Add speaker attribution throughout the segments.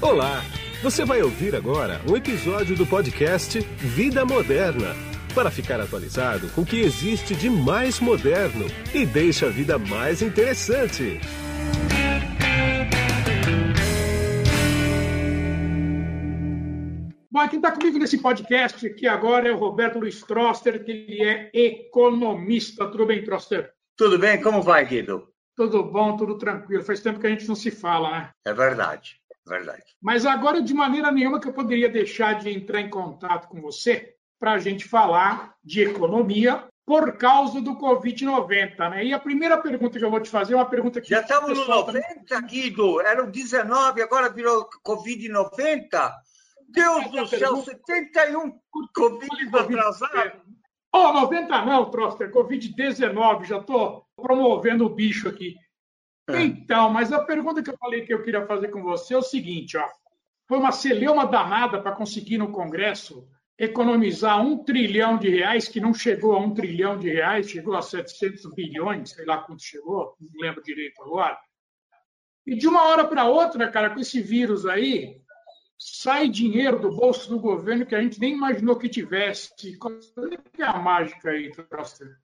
Speaker 1: Olá! Você vai ouvir agora um episódio do podcast Vida Moderna para ficar atualizado com o que existe de mais moderno e deixa a vida mais interessante.
Speaker 2: Bom, quem está comigo nesse podcast aqui agora é o Roberto Luiz Troster, que ele é economista. Tudo bem, Troster?
Speaker 3: Tudo bem? Como vai, Guido?
Speaker 2: Tudo bom, tudo tranquilo. Faz tempo que a gente não se fala, né?
Speaker 3: É verdade, verdade.
Speaker 2: Mas agora, de maneira nenhuma, que eu poderia deixar de entrar em contato com você para a gente falar de economia por causa do Covid-90, né? E a primeira pergunta que eu vou te fazer é uma pergunta que...
Speaker 3: Já estamos no 90, Guido. Era o 19, agora virou Covid-90? Deus do céu, 71 Covid atrasado.
Speaker 2: Oh, 90 não, Troster, Covid-19, já estou promovendo o bicho aqui. É. Então, mas a pergunta que eu falei que eu queria fazer com você é o seguinte, ó. Foi uma celeuma danada para conseguir no Congresso economizar um trilhão de reais, que não chegou a um trilhão de reais, chegou a 700 bilhões, sei lá quanto chegou, não lembro direito agora. E de uma hora para outra, cara, com esse vírus aí, sai dinheiro do bolso do governo que a gente nem imaginou que tivesse. Qual é a mágica aí, Troster?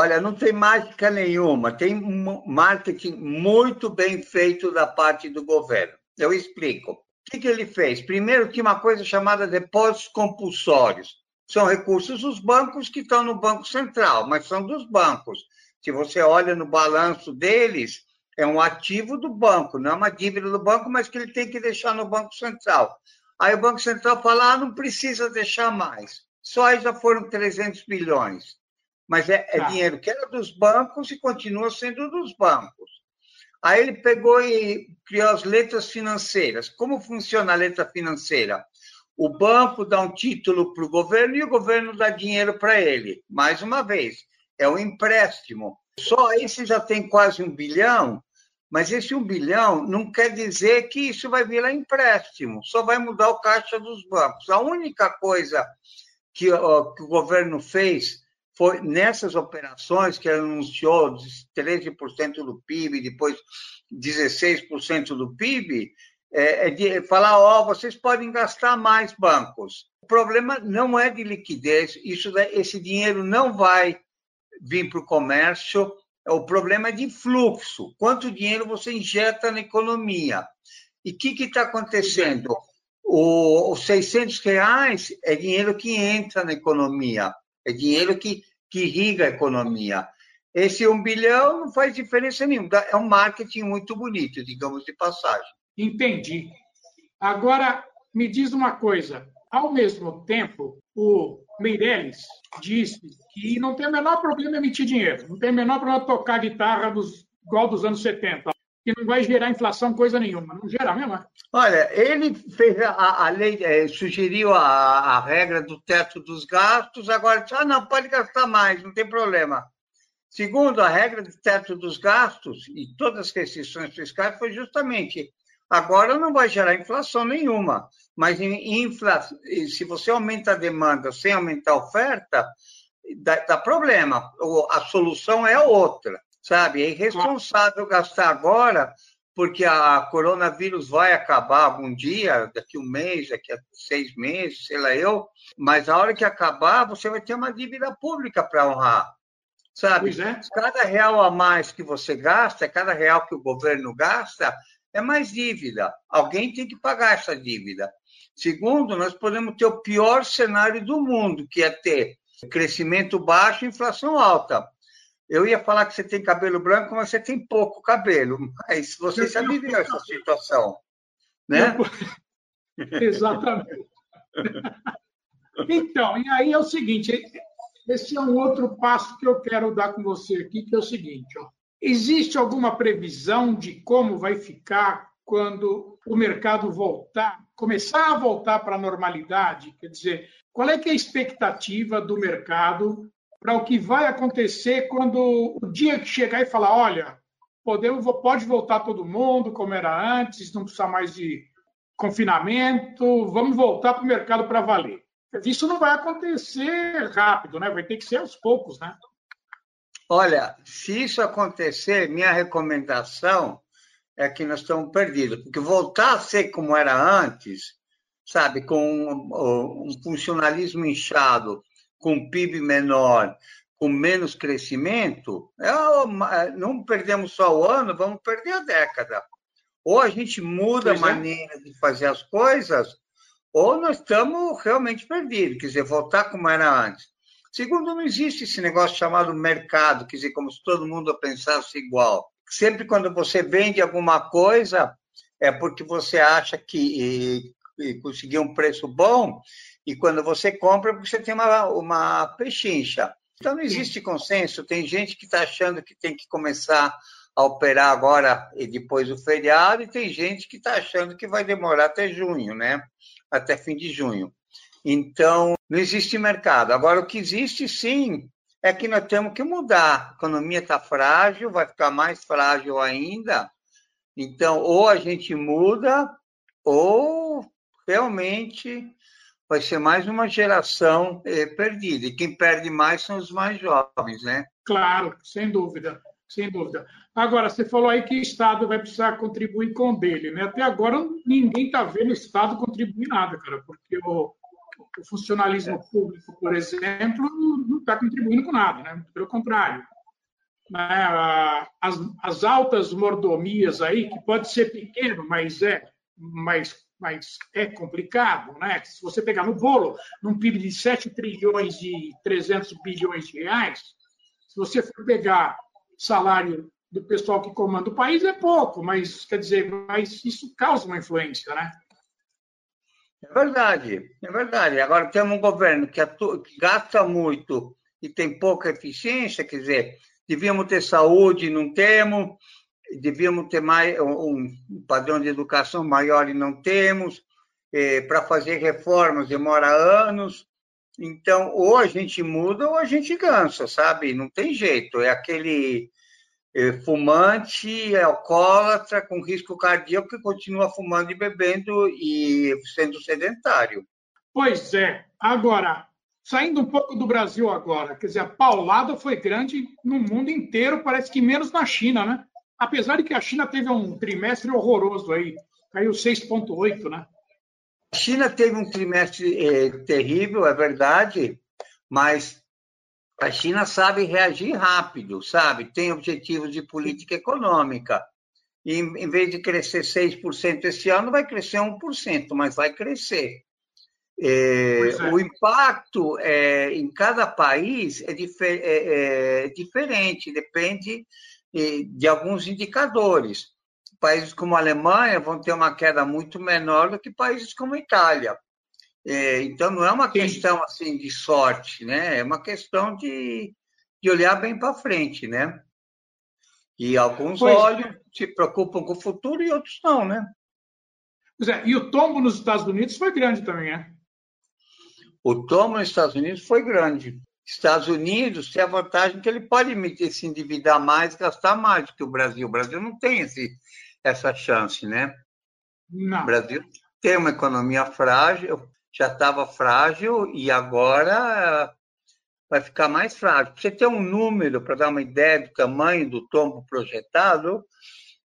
Speaker 3: Olha, não tem mágica nenhuma, tem marketing muito bem feito da parte do governo. Eu explico. O que, que ele fez? Primeiro, tinha uma coisa chamada depósitos compulsórios. São recursos dos bancos que estão no Banco Central, mas são dos bancos. Se você olha no balanço deles, é um ativo do banco, não é uma dívida do banco, mas que ele tem que deixar no Banco Central. Aí o Banco Central fala, ah, não precisa deixar mais. Só aí já foram 300 bilhões. Mas é, é tá. dinheiro que era dos bancos e continua sendo dos bancos. Aí ele pegou e criou as letras financeiras. Como funciona a letra financeira? O banco dá um título para o governo e o governo dá dinheiro para ele. Mais uma vez, é um empréstimo. Só esse já tem quase um bilhão, mas esse um bilhão não quer dizer que isso vai virar empréstimo, só vai mudar o caixa dos bancos. A única coisa que, que o governo fez foi nessas operações que anunciou 13% do PIB, depois 16% do PIB, é, é de falar, ó, oh, vocês podem gastar mais bancos. O problema não é de liquidez, isso, esse dinheiro não vai vir para o comércio, o problema é de fluxo. Quanto dinheiro você injeta na economia? E o que está acontecendo? O, os 600 reais é dinheiro que entra na economia, é dinheiro que, que irriga a economia. Esse um bilhão não faz diferença nenhuma. É um marketing muito bonito, digamos de passagem.
Speaker 2: Entendi. Agora, me diz uma coisa. Ao mesmo tempo, o Meirelles disse que não tem o menor problema emitir dinheiro, não tem o menor problema tocar guitarra dos, igual dos anos 70, que não vai gerar inflação coisa nenhuma. Não gera mesmo? É?
Speaker 3: Olha, ele fez a, a lei, é, sugeriu a, a, regra do teto dos gastos, agora disse, ah, não, pode gastar mais, não tem problema. Segundo, a regra do teto dos gastos e todas as restrições fiscais foi justamente Agora não vai gerar inflação nenhuma, mas infla... se você aumenta a demanda sem aumentar a oferta, dá, dá problema. A solução é outra, sabe? É irresponsável gastar agora, porque a coronavírus vai acabar algum dia, daqui um mês, daqui a seis meses, sei lá eu, mas a hora que acabar, você vai ter uma dívida pública para honrar. Sabe? É. Cada real a mais que você gasta, cada real que o governo gasta, é mais dívida. Alguém tem que pagar essa dívida. Segundo, nós podemos ter o pior cenário do mundo, que é ter crescimento baixo e inflação alta. Eu ia falar que você tem cabelo branco, mas você tem pouco cabelo. Mas você já viveu essa situação, né?
Speaker 2: Exatamente. Então, e aí é o seguinte, esse é um outro passo que eu quero dar com você aqui, que é o seguinte, ó. Existe alguma previsão de como vai ficar quando o mercado voltar, começar a voltar para a normalidade? Quer dizer, qual é, é a expectativa do mercado para o que vai acontecer quando o dia que chegar e falar, olha, podemos, pode voltar todo mundo como era antes, não precisa mais de confinamento, vamos voltar para o mercado para valer. Isso não vai acontecer rápido, né? Vai ter que ser aos poucos, né?
Speaker 3: Olha, se isso acontecer, minha recomendação é que nós estamos perdidos, porque voltar a ser como era antes, sabe, com um, um funcionalismo inchado, com PIB menor, com menos crescimento, é, não perdemos só o ano, vamos perder a década. Ou a gente muda pois a é. maneira é. de fazer as coisas, ou nós estamos realmente perdidos, quer dizer, voltar como era antes. Segundo, não existe esse negócio chamado mercado, quer dizer, como se todo mundo pensasse igual. Sempre quando você vende alguma coisa, é porque você acha que conseguiu um preço bom, e quando você compra, você tem uma, uma pechincha. Então, não existe consenso. Tem gente que está achando que tem que começar a operar agora e depois do feriado, e tem gente que está achando que vai demorar até junho, né? Até fim de junho. Então, não existe mercado. Agora, o que existe, sim, é que nós temos que mudar. A economia está frágil, vai ficar mais frágil ainda. Então, ou a gente muda, ou realmente vai ser mais uma geração eh, perdida. E quem perde mais são os mais jovens, né?
Speaker 2: Claro, sem dúvida, sem dúvida. Agora, você falou aí que o Estado vai precisar contribuir com o dele, né? Até agora ninguém está vendo o Estado contribuir nada, cara, porque o, o funcionalismo é. público, por exemplo, não está contribuindo com nada, né? Pelo contrário. Né? As, as altas mordomias aí, que pode ser pequeno, mas é, mas mas é complicado, né? Se você pegar no bolo, num PIB de 7 trilhões e 300 bilhões de reais, se você for pegar salário do pessoal que comanda o país, é pouco, mas quer dizer, mas isso causa uma influência, né?
Speaker 3: É verdade, é verdade. Agora temos um governo que, que gasta muito e tem pouca eficiência, quer dizer, devíamos ter saúde, não temos, devíamos ter mais um padrão de educação maior e não temos. É, Para fazer reformas demora anos. Então, ou a gente muda ou a gente cansa, sabe? Não tem jeito. É aquele é, fumante, alcoólatra, com risco cardíaco que continua fumando e bebendo e sendo sedentário.
Speaker 2: Pois é. Agora, saindo um pouco do Brasil agora, quer dizer, a paulada foi grande no mundo inteiro, parece que menos na China, né? Apesar de que a China teve um trimestre horroroso aí, caiu 6,8, né?
Speaker 3: A China teve um trimestre é, terrível, é verdade, mas a China sabe reagir rápido, sabe? Tem objetivos de política econômica. E, em vez de crescer 6% esse ano, vai crescer 1%, mas vai crescer. É, é. O impacto é, em cada país é, difer é, é diferente, depende de alguns indicadores. Países como a Alemanha vão ter uma queda muito menor do que países como a Itália. É, então, não é uma questão assim de sorte, né? É uma questão de, de olhar bem para frente, né? E alguns pois é. olham, se preocupam com o futuro e outros não, né?
Speaker 2: Pois é, e o tombo nos Estados Unidos foi grande também, né?
Speaker 3: O tombo nos Estados Unidos foi grande. Estados Unidos tem a vantagem que ele pode se endividar mais, gastar mais do que o Brasil. O Brasil não tem esse, essa chance, né?
Speaker 2: Não.
Speaker 3: O Brasil tem uma economia frágil, já estava frágil e agora vai ficar mais frágil. Você ter um número, para dar uma ideia do tamanho do tombo projetado,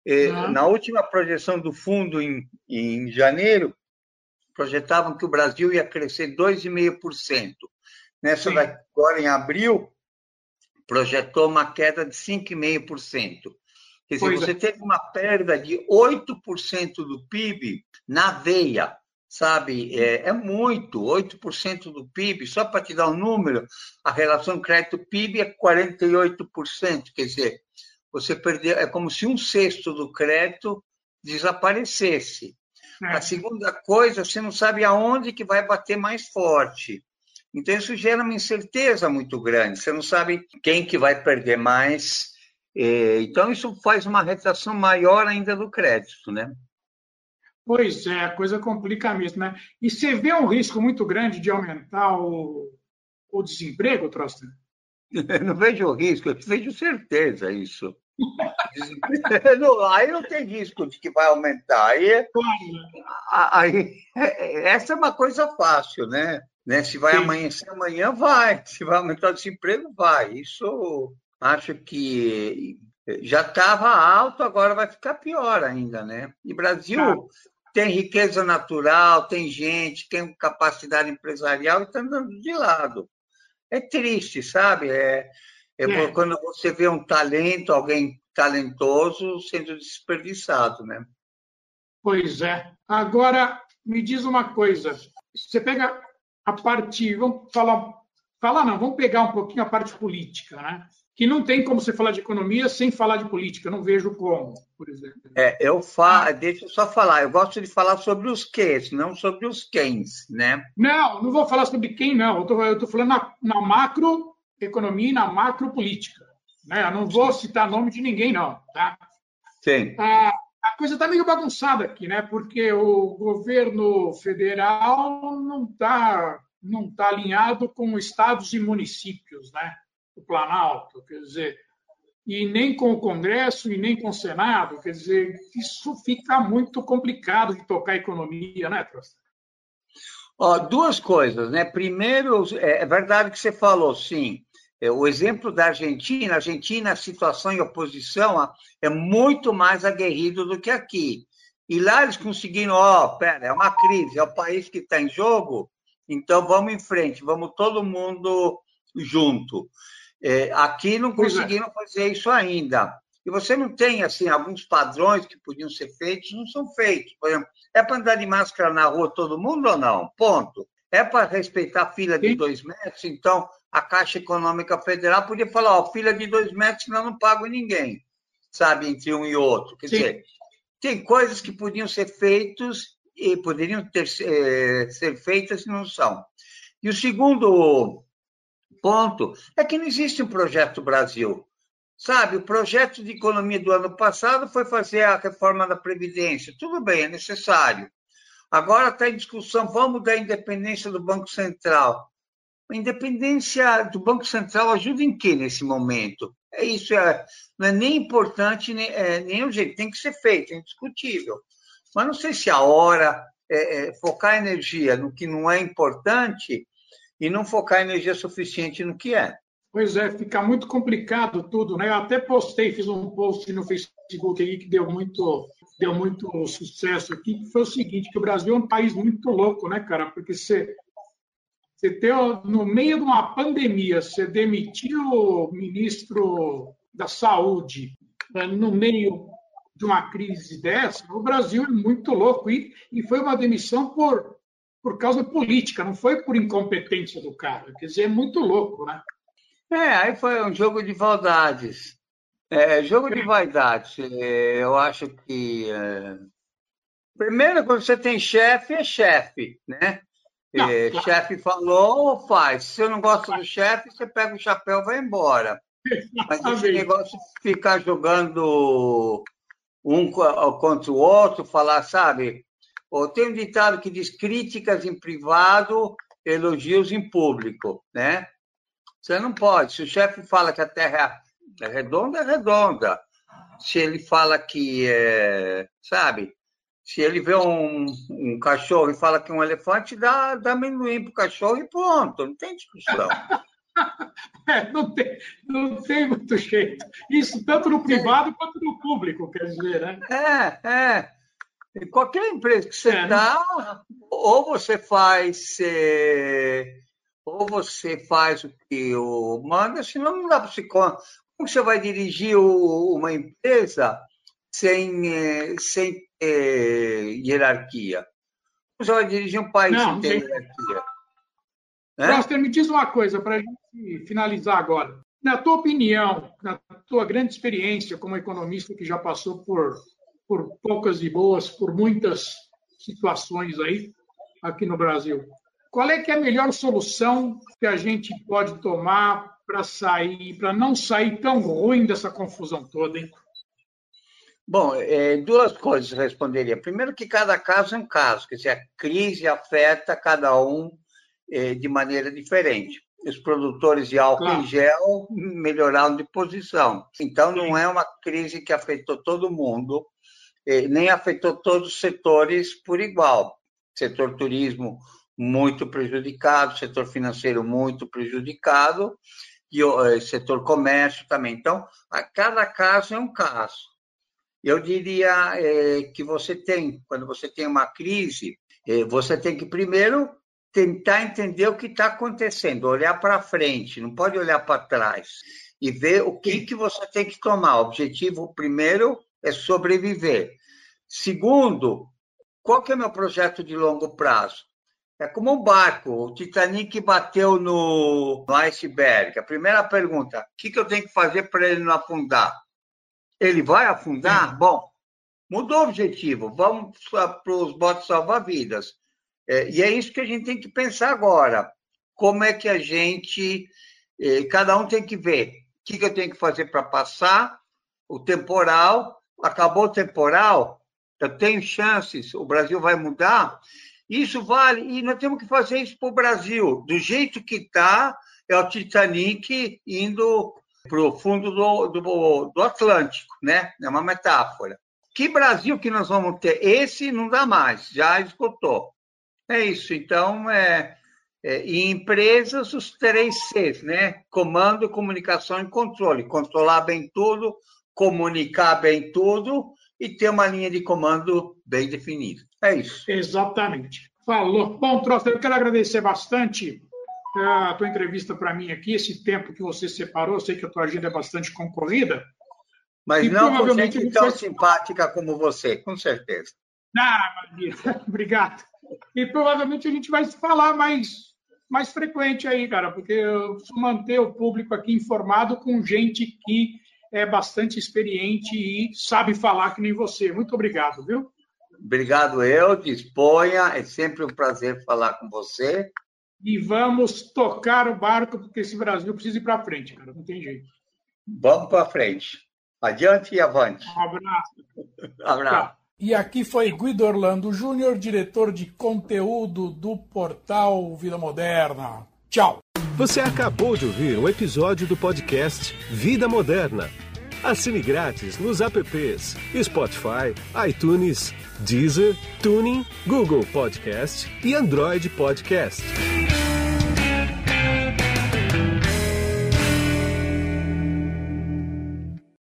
Speaker 3: uhum. na última projeção do fundo em, em janeiro, projetavam que o Brasil ia crescer 2,5%. Nessa né? agora em abril, projetou uma queda de 5,5%. Quer dizer, pois você é. teve uma perda de 8% do PIB na veia, sabe? É, é muito, 8% do PIB. Só para te dar um número, a relação crédito-PIB é 48%. Quer dizer, você perdeu, é como se um sexto do crédito desaparecesse. É. A segunda coisa, você não sabe aonde que vai bater mais forte. Então, isso gera uma incerteza muito grande. Você não sabe quem que vai perder mais. Então, isso faz uma retração maior ainda do crédito, né?
Speaker 2: Pois é, a coisa complica mesmo, né? E você vê um risco muito grande de aumentar o, o desemprego, Troster?
Speaker 3: não vejo risco, eu vejo certeza isso. aí não tem risco de que vai aumentar. Aí, é aí, essa é uma coisa fácil, né? Né? Se vai Sim. amanhecer amanhã, vai. Se vai aumentar o desemprego, vai. Isso acho que Já estava alto, agora vai ficar pior ainda, né? E Brasil tá. tem riqueza natural, tem gente, tem capacidade empresarial e está andando de lado. É triste, sabe? É, é, é. quando você vê um talento, alguém talentoso sendo desperdiçado, né?
Speaker 2: Pois é. Agora, me diz uma coisa. Você pega a parte, vamos falar, falar não, vamos pegar um pouquinho a parte política, né? Que não tem como você falar de economia sem falar de política, não vejo como, por exemplo.
Speaker 3: É, eu falo, deixa eu só falar, eu gosto de falar sobre os quês, não sobre os quens, né?
Speaker 2: Não, não vou falar sobre quem, não. Eu estou falando na, na macroeconomia e na macropolítica. Né? Eu não vou citar nome de ninguém, não, tá?
Speaker 3: Sim.
Speaker 2: Ah, a coisa está meio bagunçada aqui, né? Porque o governo federal não está não tá alinhado com estados e municípios, né? O Planalto, quer dizer, e nem com o Congresso e nem com o Senado, quer dizer, isso fica muito complicado de tocar a economia, né, Trosta?
Speaker 3: Duas coisas, né? Primeiro, é, é verdade que você falou, sim. É, o exemplo da Argentina, a Argentina, a situação em oposição é muito mais aguerrido do que aqui. E lá eles conseguiram, ó, oh, pera, é uma crise, é o país que está em jogo, então vamos em frente, vamos todo mundo junto. É, aqui não é. conseguiram é. fazer isso ainda. E você não tem, assim, alguns padrões que podiam ser feitos, não são feitos. Por exemplo, é para andar de máscara na rua todo mundo ou não? Ponto. É para respeitar a fila de dois metros, então a Caixa Econômica Federal podia falar, ó, fila de dois metros, senão não pago ninguém, sabe, entre um e outro. Quer Sim. dizer, tem coisas que podiam ser feitas e poderiam ter, é, ser feitas e não são. E o segundo ponto é que não existe um projeto Brasil. Sabe, o projeto de economia do ano passado foi fazer a reforma da Previdência. Tudo bem, é necessário. Agora está em discussão, vamos dar independência do Banco Central. A independência do Banco Central ajuda em quê nesse momento? É isso, é, não é nem importante, nem, é, nem jeito, tem que ser feito, é indiscutível. Mas não sei se a hora é, é, focar energia no que não é importante e não focar energia suficiente no que é.
Speaker 2: Pois é, fica muito complicado tudo, né? Eu até postei, fiz um post no Facebook aí que deu muito, deu muito sucesso aqui, que foi o seguinte, que o Brasil é um país muito louco, né, cara? Porque você você ter, no meio de uma pandemia, você demitiu o ministro da Saúde né, no meio de uma crise dessa, o Brasil é muito louco. E, e foi uma demissão por, por causa política, não foi por incompetência do cara. Quer dizer, é muito louco, né?
Speaker 3: É, aí foi um jogo de vaidades. É, jogo de vaidades. É, eu acho que. É... Primeiro, quando você tem chefe, é chefe, né? É, chefe falou, faz. Se eu não gosto do chefe, você pega o chapéu e vai embora. Mas esse negócio de ficar jogando um contra o outro, falar, sabe? Tem um ditado que diz críticas em privado, elogios em público, né? Você não pode. Se o chefe fala que a Terra é redonda, é redonda. Se ele fala que é, sabe, se ele vê um, um cachorro e fala que é um elefante, dá, dá amendoim para o cachorro e pronto, não tem discussão.
Speaker 2: É, não, tem, não tem muito jeito. Isso tanto no privado quanto no público, quer dizer, né?
Speaker 3: É, é. Em qualquer empresa que você está, é, né? ou você faz. Ou você faz o que o manda, senão não dá para se. Como você vai dirigir uma empresa sem, é, sem ter hierarquia. Você vai dirigir um país Não, sem ter hierarquia.
Speaker 2: Né? me diz uma coisa para a gente finalizar agora. Na tua opinião, na tua grande experiência como economista que já passou por, por poucas e boas, por muitas situações aí aqui no Brasil, qual é que é a melhor solução que a gente pode tomar para sair, para não sair tão ruim dessa confusão toda, hein?
Speaker 3: Bom, é, duas coisas responderia. Primeiro, que cada caso é um caso, quer dizer, a crise afeta cada um é, de maneira diferente. Os produtores de álcool claro. em gel melhoraram de posição. Então, não é uma crise que afetou todo mundo, é, nem afetou todos os setores por igual. Setor turismo muito prejudicado, setor financeiro muito prejudicado, e o eh, setor comércio também. Então, a cada caso é um caso. Eu diria é, que você tem, quando você tem uma crise, é, você tem que primeiro tentar entender o que está acontecendo, olhar para frente, não pode olhar para trás e ver o que, que você tem que tomar. O objetivo primeiro é sobreviver. Segundo, qual que é o meu projeto de longo prazo? É como um barco, o Titanic bateu no, no iceberg. A primeira pergunta, o que, que eu tenho que fazer para ele não afundar? Ele vai afundar? Sim. Bom, mudou o objetivo, vamos para os botes salva-vidas. É, e é isso que a gente tem que pensar agora. Como é que a gente, eh, cada um tem que ver o que, que eu tenho que fazer para passar o temporal, acabou o temporal, eu tenho chances, o Brasil vai mudar, isso vale, e nós temos que fazer isso para o Brasil. Do jeito que está, é o Titanic indo para o fundo do, do, do, Atlântico, né? É uma metáfora. Que Brasil que nós vamos ter? Esse não dá mais, já esgotou. É isso. Então, é, é, em empresas, os três Cs, né? Comando, comunicação e controle. Controlar bem tudo, comunicar bem tudo e ter uma linha de comando bem definida. É isso.
Speaker 2: Exatamente. Falou. Bom, Trosta, eu quero agradecer bastante a tua entrevista para mim aqui, esse tempo que você separou. Eu sei que a tua agenda é bastante concorrida.
Speaker 3: Mas e não provavelmente com gente tão vai... simpática como você, com certeza.
Speaker 2: Ah, Maria, obrigado. E provavelmente a gente vai se falar mais, mais frequente aí, cara, porque eu preciso manter o público aqui informado com gente que é bastante experiente e sabe falar que nem você. Muito obrigado, viu?
Speaker 3: Obrigado eu, disponha, é sempre um prazer falar com você.
Speaker 2: E vamos tocar o barco, porque esse Brasil precisa ir para frente, cara, não tem jeito.
Speaker 3: Vamos para frente. Adiante e avante.
Speaker 2: Um abraço.
Speaker 3: abraço.
Speaker 2: E aqui foi Guido Orlando Júnior, diretor de conteúdo do portal Vida Moderna. Tchau.
Speaker 1: Você acabou de ouvir um episódio do podcast Vida Moderna. Assine grátis nos apps Spotify, iTunes, Deezer, Tuning, Google Podcast e Android Podcast.